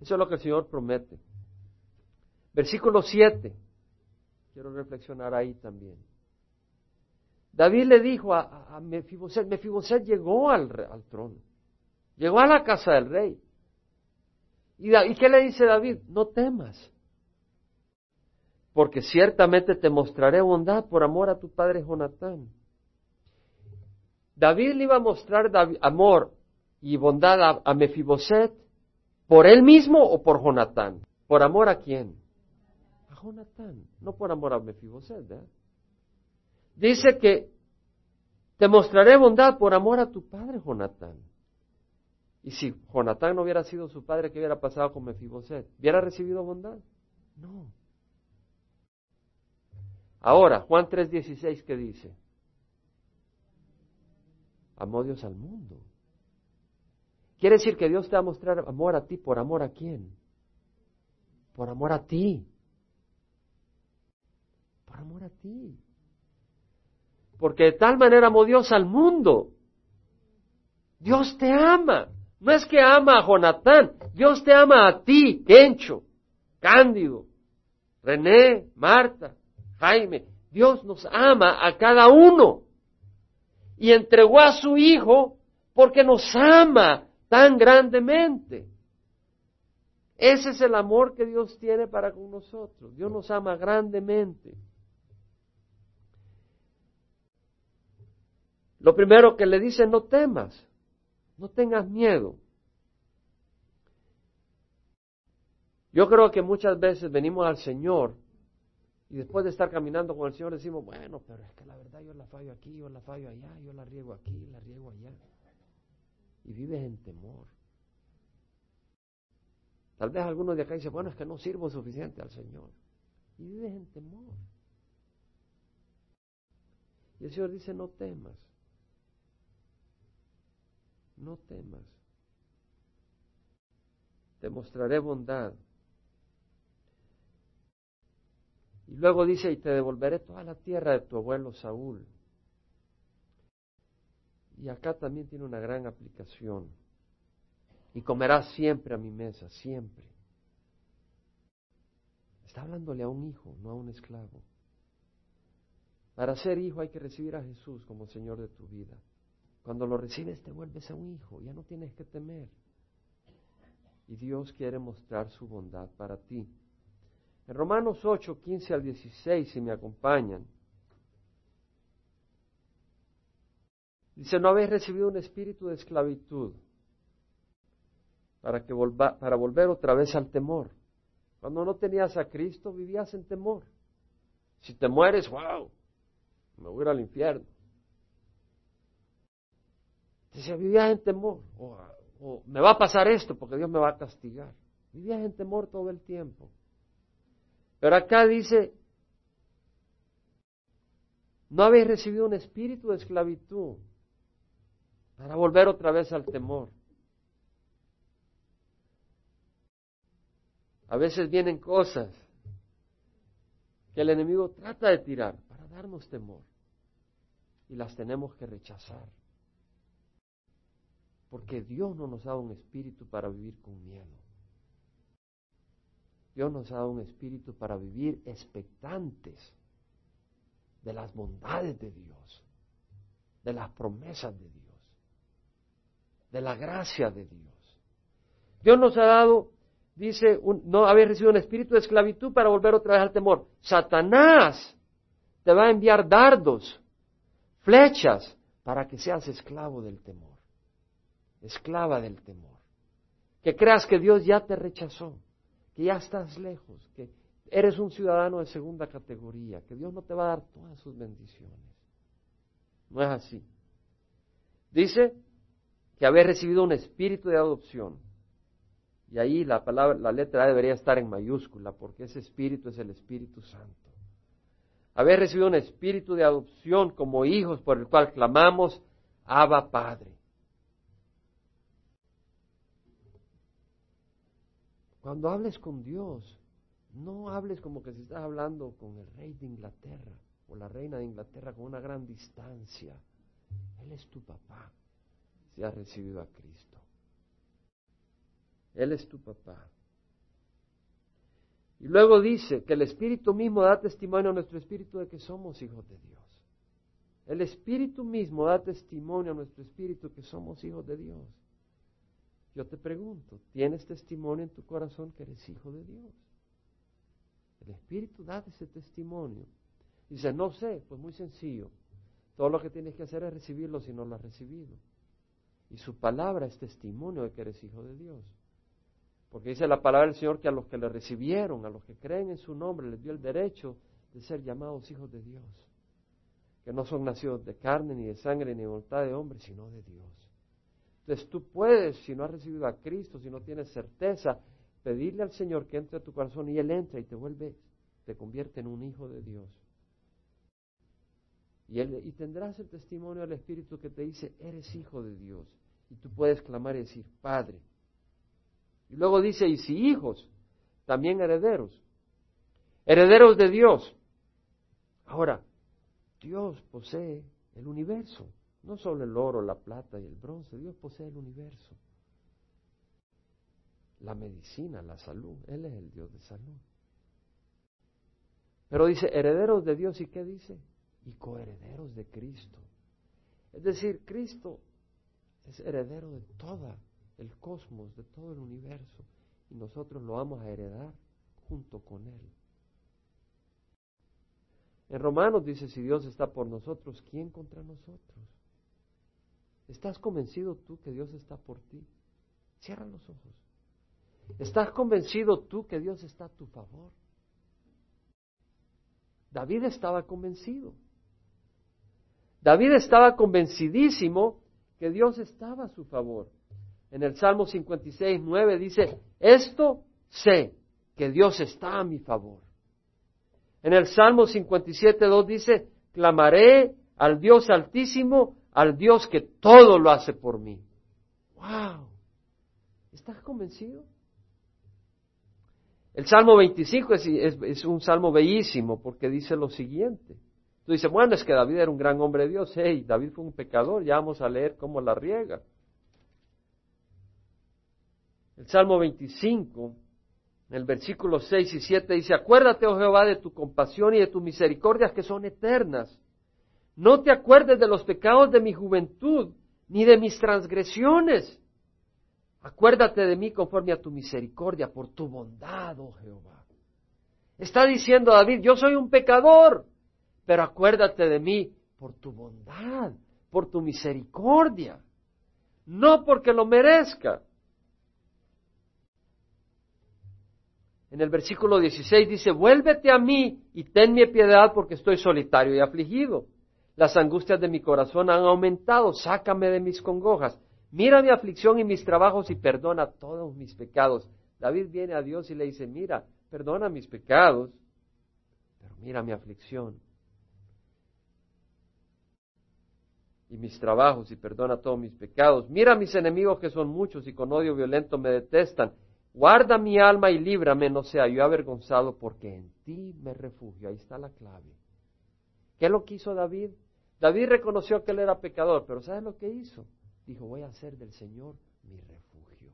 Eso es lo que el Señor promete. Versículo 7. Quiero reflexionar ahí también. David le dijo a, Mefiboset, Mefiboset llegó al, al, trono, llegó a la casa del rey. ¿Y, ¿Y qué le dice David? No temas, porque ciertamente te mostraré bondad por amor a tu padre Jonatán. David le iba a mostrar amor y bondad a, a Mefiboset por él mismo o por Jonatán. ¿Por amor a quién? Jonatán, no por amor a Mefiboset. ¿eh? Dice que te mostraré bondad por amor a tu padre Jonatán. Y si Jonatán no hubiera sido su padre, ¿qué hubiera pasado con Mefiboset? ¿Hubiera recibido bondad? No. Ahora, Juan 3:16, ¿qué dice? Amó Dios al mundo, Quiere decir que Dios te va a mostrar amor a ti, ¿por amor a quién? Por amor a ti. Por amor a ti. Porque de tal manera amó Dios al mundo. Dios te ama. No es que ama a Jonatán, Dios te ama a ti, Kencho, Cándido, René, Marta, Jaime. Dios nos ama a cada uno. Y entregó a su Hijo porque nos ama tan grandemente. Ese es el amor que Dios tiene para con nosotros. Dios nos ama grandemente. Lo primero que le dice, no temas, no tengas miedo. Yo creo que muchas veces venimos al Señor y después de estar caminando con el Señor decimos, bueno, pero es que la verdad yo la fallo aquí, yo la fallo allá, yo la riego aquí, la riego allá y vives en temor. Tal vez algunos de acá dicen, bueno, es que no sirvo suficiente al Señor. Y vives en temor. Y el Señor dice, no temas. No temas. Te mostraré bondad. Y luego dice, y te devolveré toda la tierra de tu abuelo Saúl. Y acá también tiene una gran aplicación. Y comerás siempre a mi mesa, siempre. Está hablándole a un hijo, no a un esclavo. Para ser hijo hay que recibir a Jesús como Señor de tu vida. Cuando lo recibes te vuelves a un hijo, ya no tienes que temer. Y Dios quiere mostrar su bondad para ti. En Romanos 8, 15 al 16, si me acompañan, Dice, no habéis recibido un espíritu de esclavitud para, que para volver otra vez al temor. Cuando no tenías a Cristo, vivías en temor. Si te mueres, wow, me voy a ir al infierno. Dice, vivías en temor. O, o me va a pasar esto porque Dios me va a castigar. Vivías en temor todo el tiempo. Pero acá dice, no habéis recibido un espíritu de esclavitud para volver otra vez al temor. A veces vienen cosas que el enemigo trata de tirar para darnos temor y las tenemos que rechazar. Porque Dios no nos ha dado un espíritu para vivir con miedo. Dios nos ha dado un espíritu para vivir expectantes de las bondades de Dios, de las promesas de Dios de la gracia de Dios. Dios nos ha dado, dice, no habéis recibido un espíritu de esclavitud para volver otra vez al temor. Satanás te va a enviar dardos, flechas, para que seas esclavo del temor, esclava del temor. Que creas que Dios ya te rechazó, que ya estás lejos, que eres un ciudadano de segunda categoría, que Dios no te va a dar todas sus bendiciones. No es así. Dice, que haber recibido un espíritu de adopción. Y ahí la palabra, la letra A debería estar en mayúscula, porque ese espíritu es el Espíritu Santo. Haber recibido un espíritu de adopción como hijos por el cual clamamos, Abba Padre. Cuando hables con Dios, no hables como que si estás hablando con el rey de Inglaterra o la reina de Inglaterra con una gran distancia. Él es tu papá si has recibido a Cristo. Él es tu papá. Y luego dice que el Espíritu mismo da testimonio a nuestro Espíritu de que somos hijos de Dios. El Espíritu mismo da testimonio a nuestro Espíritu que somos hijos de Dios. Yo te pregunto, ¿tienes testimonio en tu corazón que eres hijo de Dios? El Espíritu da ese testimonio. Dice, no sé, pues muy sencillo. Todo lo que tienes que hacer es recibirlo si no lo has recibido. Y su palabra es testimonio de que eres hijo de Dios. Porque dice la palabra del Señor que a los que le recibieron, a los que creen en su nombre, les dio el derecho de ser llamados hijos de Dios. Que no son nacidos de carne, ni de sangre, ni de voluntad de hombre, sino de Dios. Entonces tú puedes, si no has recibido a Cristo, si no tienes certeza, pedirle al Señor que entre a tu corazón y Él entra y te vuelve, te convierte en un hijo de Dios. Y, y tendrás el testimonio del Espíritu que te dice, eres hijo de Dios Y tú puedes clamar y decir, Padre. Y luego dice, y si hijos, también herederos. Herederos de Dios. Ahora, Dios posee el universo, no solo el oro, la plata y el bronce, Dios posee el universo. La medicina, la salud, Él es el Dios de salud. Pero dice, herederos de Dios, ¿y qué dice? Y coherederos de Cristo. Es decir, Cristo es heredero de todo el cosmos, de todo el universo, y nosotros lo vamos a heredar junto con Él. En Romanos dice, si Dios está por nosotros, ¿quién contra nosotros? ¿Estás convencido tú que Dios está por ti? Cierra los ojos. ¿Estás convencido tú que Dios está a tu favor? David estaba convencido. David estaba convencidísimo que Dios estaba a su favor. En el Salmo 56, 9 dice, esto sé que Dios está a mi favor. En el Salmo 57, 2 dice, clamaré al Dios altísimo, al Dios que todo lo hace por mí. ¡Wow! ¿Estás convencido? El Salmo 25 es, un salmo bellísimo porque dice lo siguiente. Tú dices, bueno, es que David era un gran hombre de Dios. Hey, David fue un pecador, ya vamos a leer cómo la riega. El Salmo 25, en el versículo 6 y 7 dice, acuérdate, oh Jehová, de tu compasión y de tus misericordias que son eternas. No te acuerdes de los pecados de mi juventud, ni de mis transgresiones. Acuérdate de mí conforme a tu misericordia, por tu bondad, oh Jehová. Está diciendo David, yo soy un pecador, pero acuérdate de mí por tu bondad, por tu misericordia, no porque lo merezca. En el versículo 16 dice, vuélvete a mí y tenme piedad porque estoy solitario y afligido. Las angustias de mi corazón han aumentado, sácame de mis congojas. Mira mi aflicción y mis trabajos y perdona todos mis pecados. David viene a Dios y le dice, mira, perdona mis pecados, pero mira mi aflicción y mis trabajos y perdona todos mis pecados. Mira mis enemigos que son muchos y con odio violento me detestan. Guarda mi alma y líbrame, no sea yo avergonzado, porque en ti me refugio. Ahí está la clave. ¿Qué lo que hizo David? David reconoció que él era pecador, pero ¿sabes lo que hizo? dijo, voy a hacer del Señor mi refugio.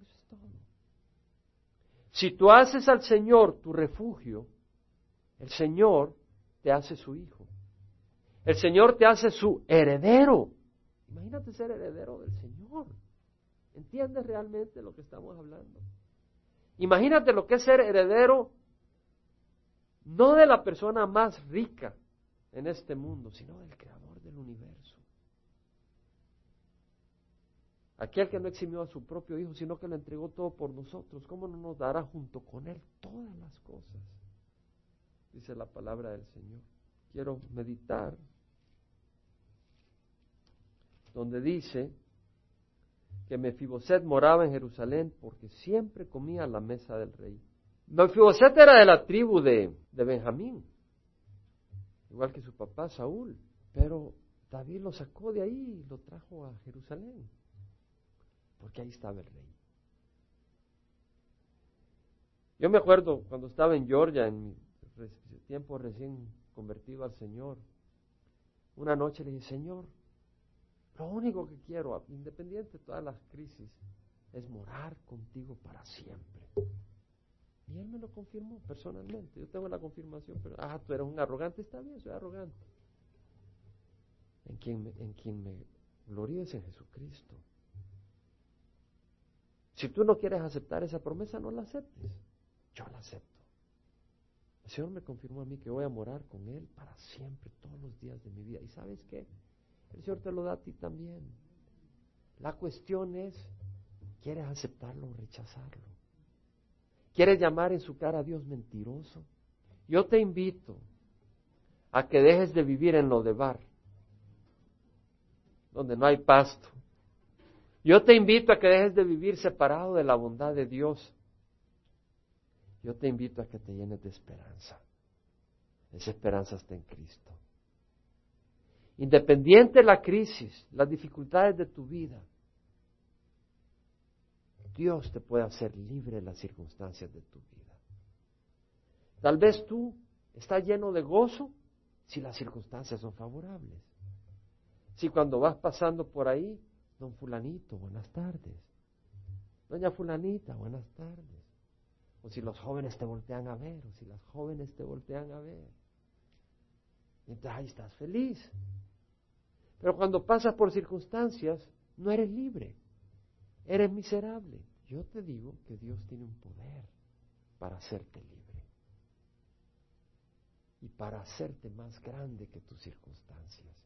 Eso es todo. Si tú haces al Señor tu refugio, el Señor te hace su hijo. El Señor te hace su heredero. Imagínate ser heredero del Señor. ¿Entiendes realmente lo que estamos hablando? Imagínate lo que es ser heredero no de la persona más rica en este mundo, sino del Creador del universo. Aquel que no eximió a su propio Hijo, sino que lo entregó todo por nosotros, ¿cómo no nos dará junto con Él todas las cosas? Dice la palabra del Señor. Quiero meditar donde dice que Mefiboset moraba en Jerusalén porque siempre comía a la mesa del rey. Mefiboset era de la tribu de, de Benjamín, igual que su papá Saúl, pero David lo sacó de ahí y lo trajo a Jerusalén porque ahí estaba el rey. Yo me acuerdo cuando estaba en Georgia, en mi tiempo recién convertido al Señor, una noche le dije, Señor, lo único que quiero, independiente de todas las crisis, es morar contigo para siempre. Y él me lo confirmó personalmente. Yo tengo la confirmación, pero, ah, tú eres un arrogante, está bien, soy arrogante. En quien me, en me es en Jesucristo. Si tú no quieres aceptar esa promesa, no la aceptes. Yo la acepto. El Señor me confirmó a mí que voy a morar con Él para siempre, todos los días de mi vida. ¿Y sabes qué? El Señor te lo da a ti también. La cuestión es, ¿quieres aceptarlo o rechazarlo? ¿Quieres llamar en su cara a Dios mentiroso? Yo te invito a que dejes de vivir en lo de bar, donde no hay pasto, yo te invito a que dejes de vivir separado de la bondad de Dios. Yo te invito a que te llenes de esperanza. Esa esperanza está en Cristo. Independiente de la crisis, las dificultades de tu vida, Dios te puede hacer libre de las circunstancias de tu vida. Tal vez tú estás lleno de gozo si las circunstancias son favorables. Si cuando vas pasando por ahí, don fulanito, buenas tardes. Doña fulanita, buenas tardes. O si los jóvenes te voltean a ver, o si las jóvenes te voltean a ver. Entonces ahí estás feliz. Pero cuando pasas por circunstancias, no eres libre. Eres miserable. Yo te digo que Dios tiene un poder para hacerte libre. Y para hacerte más grande que tus circunstancias.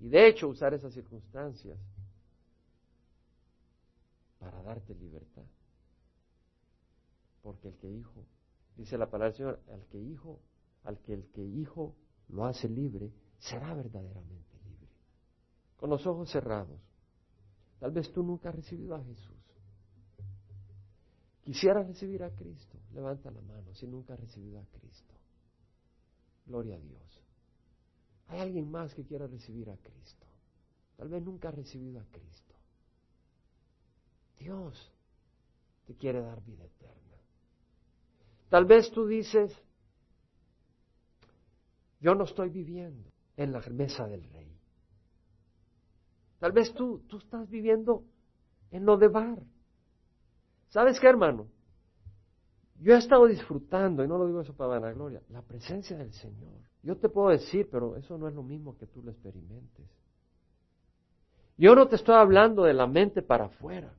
Y de hecho usar esas circunstancias para darte libertad. Porque el que hijo, dice la palabra del Señor, al que hijo, al que el que hijo lo hace libre, será verdaderamente libre. Con los ojos cerrados. Tal vez tú nunca has recibido a Jesús. Quisieras recibir a Cristo. Levanta la mano si nunca has recibido a Cristo. Gloria a Dios. Hay alguien más que quiera recibir a Cristo. Tal vez nunca ha recibido a Cristo. Dios te quiere dar vida eterna. Tal vez tú dices, yo no estoy viviendo en la mesa del rey. Tal vez tú, tú estás viviendo en lo de bar. ¿Sabes qué, hermano? Yo he estado disfrutando, y no lo digo eso para vanagloria, la presencia del Señor. Yo te puedo decir, pero eso no es lo mismo que tú lo experimentes. Yo no te estoy hablando de la mente para afuera.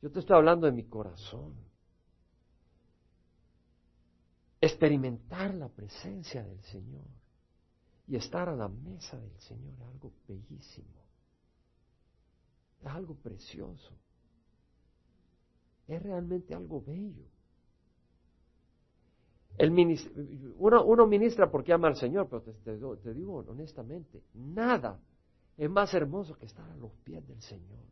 Yo te estoy hablando de mi corazón. Experimentar la presencia del Señor y estar a la mesa del Señor algo bellísimo. Es algo precioso. Es realmente algo bello. El uno, uno, ministra porque ama al Señor, pero te, digo honestamente, nada es más hermoso que estar a los pies del Señor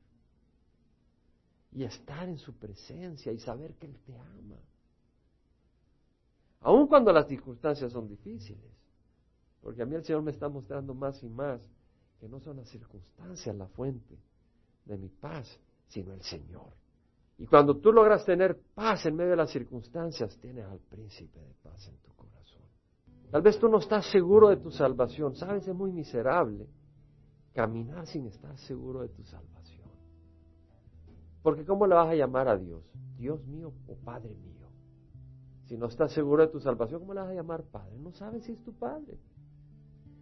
y estar en su presencia y saber que Él te ama. Aun cuando las circunstancias son difíciles, porque a mí el Señor me está mostrando más y más que no son las circunstancias la fuente de mi paz, sino el Señor. Y cuando tú logras tener paz en medio de las circunstancias, tienes al príncipe de paz en tu corazón. Tal vez tú no estás seguro de tu salvación. Sabes, es muy miserable caminar sin estar seguro de tu salvación. Porque ¿cómo le vas a llamar a Dios? Dios mío o Padre mío. Si no estás seguro de tu salvación, ¿cómo le vas a llamar Padre? No sabes si es tu Padre.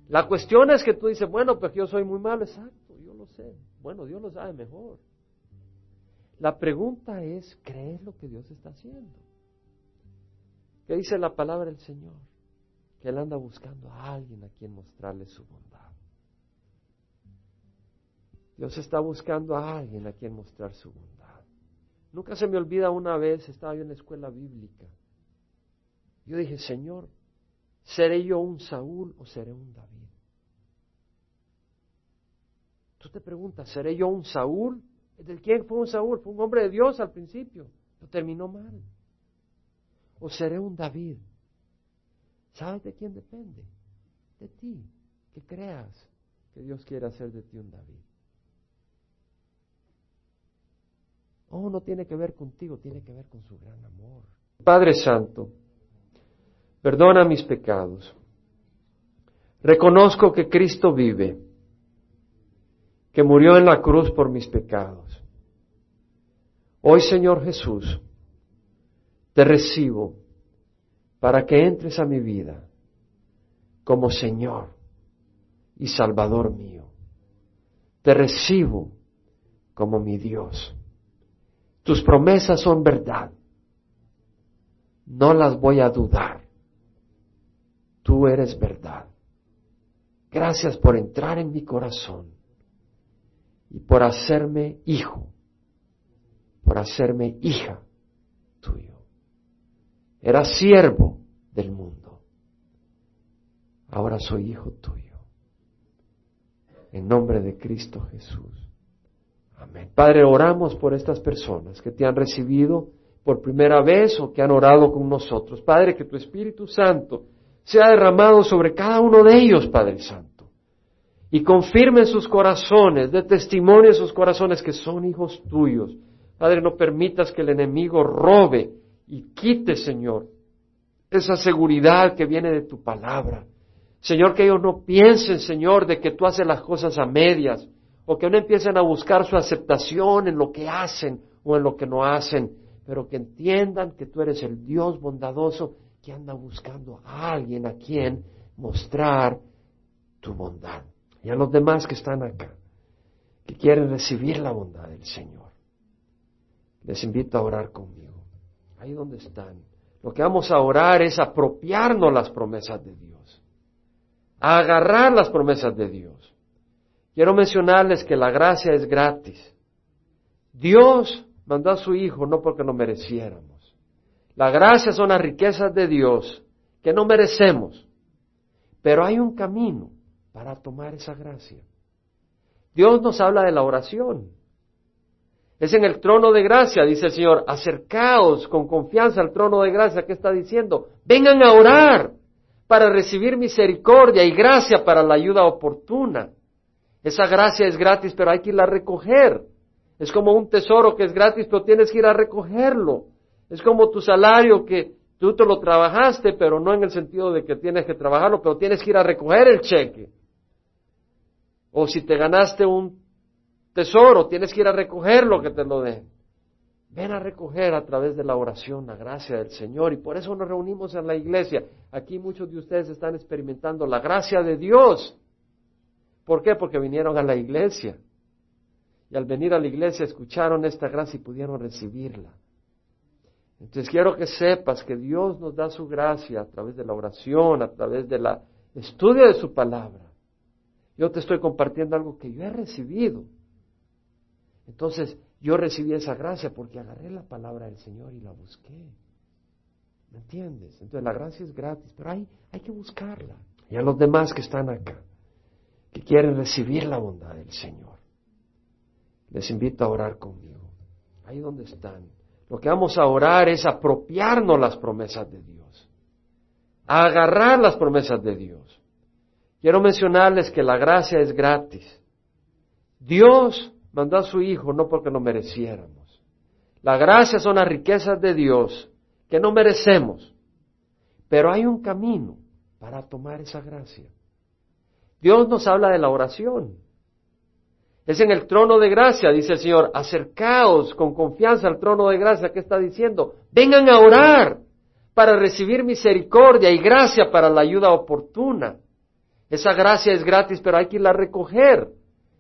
La cuestión es que tú dices, bueno, pues yo soy muy malo, exacto, sé. Bueno, Dios lo sabe mejor. La pregunta es, ¿crees lo que Dios está haciendo? ¿Qué dice la palabra del Señor? Que Él anda buscando a alguien a quien mostrarle su bondad. Dios está buscando a alguien a quien mostrar su bondad. Nunca se me olvida una vez, estaba yo en la escuela bíblica. Yo dije, Señor, ¿seré yo un Saúl o seré un David? Tú te preguntas, ¿seré yo un Saúl ¿De quién fue un Saúl? Fue un hombre de Dios al principio, pero terminó mal. ¿O seré un David? ¿Sabes de quién depende? De ti, que creas que Dios quiere hacer de ti un David. Oh, no tiene que ver contigo, tiene que ver con su gran amor. Padre Santo, perdona mis pecados. Reconozco que Cristo vive que murió en la cruz por mis pecados. Hoy, Señor Jesús, te recibo para que entres a mi vida como Señor y Salvador mío. Te recibo como mi Dios. Tus promesas son verdad. No las voy a dudar. Tú eres verdad. Gracias por entrar en mi corazón y por hacerme hijo, por hacerme hija tuyo. Era siervo del mundo. Ahora soy hijo tuyo. En nombre de Cristo Jesús. Amén. Padre, oramos por estas personas que te han recibido por primera vez o que han orado con nosotros. Padre, que tu Espíritu Santo sea derramado sobre cada uno de ellos, Padre Santo y confirme en sus corazones, de testimonio en sus corazones que son hijos tuyos. Padre, no permitas que el enemigo robe y quite, Señor, esa seguridad que viene de tu palabra. Señor, que ellos no piensen, Señor, de que tú haces las cosas a medias, o que no empiecen a buscar su aceptación en lo que hacen o en lo que no hacen, pero que entiendan que tú eres el Dios bondadoso que anda buscando a alguien a quien mostrar tu bondad y a los demás que están acá, que quieren recibir la bondad del Señor. Les invito a orar conmigo. Ahí donde están. Lo que vamos a orar es apropiarnos las promesas de Dios. A agarrar las promesas de Dios. Quiero mencionarles que la gracia es gratis. Dios mandó a su Hijo no porque no mereciéramos. La gracia son las riquezas de Dios que no merecemos. Pero hay un camino para tomar esa gracia. Dios nos habla de la oración. Es en el trono de gracia, dice el Señor, acercaos con confianza al trono de gracia. ¿Qué está diciendo? Vengan a orar para recibir misericordia y gracia para la ayuda oportuna. Esa gracia es gratis, pero hay que irla a recoger. Es como un tesoro que es gratis, pero tienes que ir a recogerlo. Es como tu salario que tú te lo trabajaste, pero no en el sentido de que tienes que trabajarlo, pero tienes que ir a recoger el cheque. O si te ganaste un tesoro, tienes que ir a recoger lo que te lo den. Ven a recoger a través de la oración la gracia del Señor y por eso nos reunimos en la iglesia. Aquí muchos de ustedes están experimentando la gracia de Dios. ¿Por qué? Porque vinieron a la iglesia. Y al venir a la iglesia escucharon esta gracia y pudieron recibirla. Entonces quiero que sepas que Dios nos da su gracia a través de la oración, a través del estudio de su palabra. Yo te estoy compartiendo algo que yo he recibido. Entonces, yo recibí esa gracia porque agarré la palabra del Señor y la busqué. ¿Me entiendes? Entonces, la gracia es gratis, pero hay, hay que buscarla. Y a los demás que están acá, que quieren recibir la bondad del Señor, les invito a orar conmigo. Ahí donde están. Lo que vamos a orar es apropiarnos las promesas de Dios, a agarrar las promesas de Dios. Quiero mencionarles que la gracia es gratis. Dios mandó a su Hijo no porque no mereciéramos. La gracia son las riquezas de Dios que no merecemos. Pero hay un camino para tomar esa gracia. Dios nos habla de la oración. Es en el trono de gracia, dice el Señor, acercaos con confianza al trono de gracia. ¿Qué está diciendo? Vengan a orar para recibir misericordia y gracia para la ayuda oportuna. Esa gracia es gratis, pero hay que irla a recoger.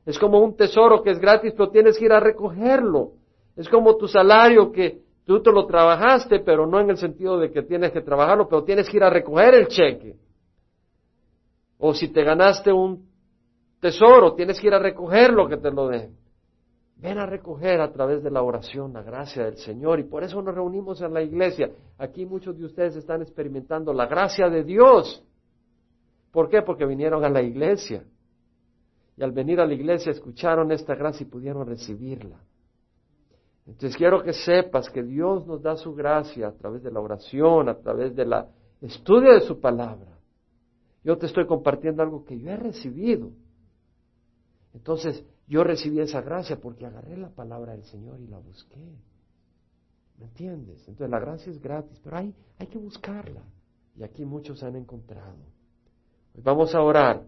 Es como un tesoro que es gratis, pero tienes que ir a recogerlo. Es como tu salario que tú te lo trabajaste, pero no en el sentido de que tienes que trabajarlo, pero tienes que ir a recoger el cheque. O si te ganaste un tesoro, tienes que ir a recoger lo que te lo den. Ven a recoger a través de la oración la gracia del Señor y por eso nos reunimos en la iglesia. Aquí muchos de ustedes están experimentando la gracia de Dios. ¿Por qué? Porque vinieron a la iglesia. Y al venir a la iglesia escucharon esta gracia y pudieron recibirla. Entonces quiero que sepas que Dios nos da su gracia a través de la oración, a través del estudio de su palabra. Yo te estoy compartiendo algo que yo he recibido. Entonces yo recibí esa gracia porque agarré la palabra del Señor y la busqué. ¿Me entiendes? Entonces la gracia es gratis, pero hay, hay que buscarla. Y aquí muchos han encontrado. Vamos a orar.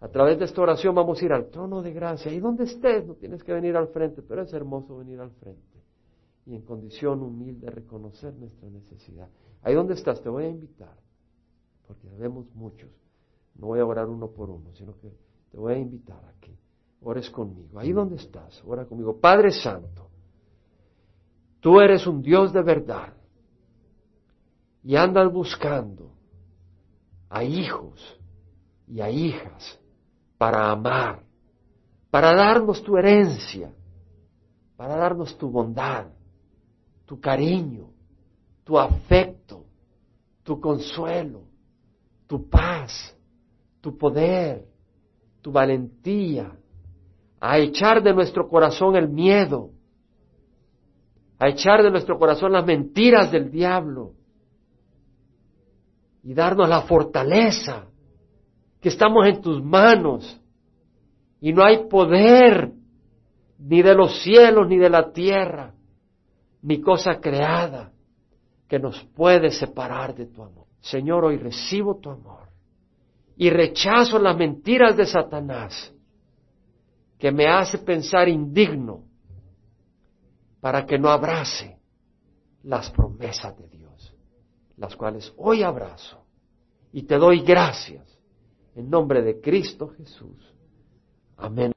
A través de esta oración vamos a ir al trono de gracia. Ahí donde estés, no tienes que venir al frente, pero es hermoso venir al frente. Y en condición humilde reconocer nuestra necesidad. Ahí donde estás, te voy a invitar, porque vemos muchos. No voy a orar uno por uno, sino que te voy a invitar a que ores conmigo. Ahí donde estás, ora conmigo. Padre Santo, tú eres un Dios de verdad. Y andas buscando a hijos y a hijas para amar, para darnos tu herencia, para darnos tu bondad, tu cariño, tu afecto, tu consuelo, tu paz, tu poder, tu valentía, a echar de nuestro corazón el miedo, a echar de nuestro corazón las mentiras del diablo y darnos la fortaleza que estamos en tus manos. Y no hay poder ni de los cielos ni de la tierra, ni cosa creada que nos puede separar de tu amor. Señor, hoy recibo tu amor. Y rechazo las mentiras de Satanás que me hace pensar indigno para que no abrace las promesas de Dios, las cuales hoy abrazo. Y te doy gracias en nombre de Cristo Jesús. Amén.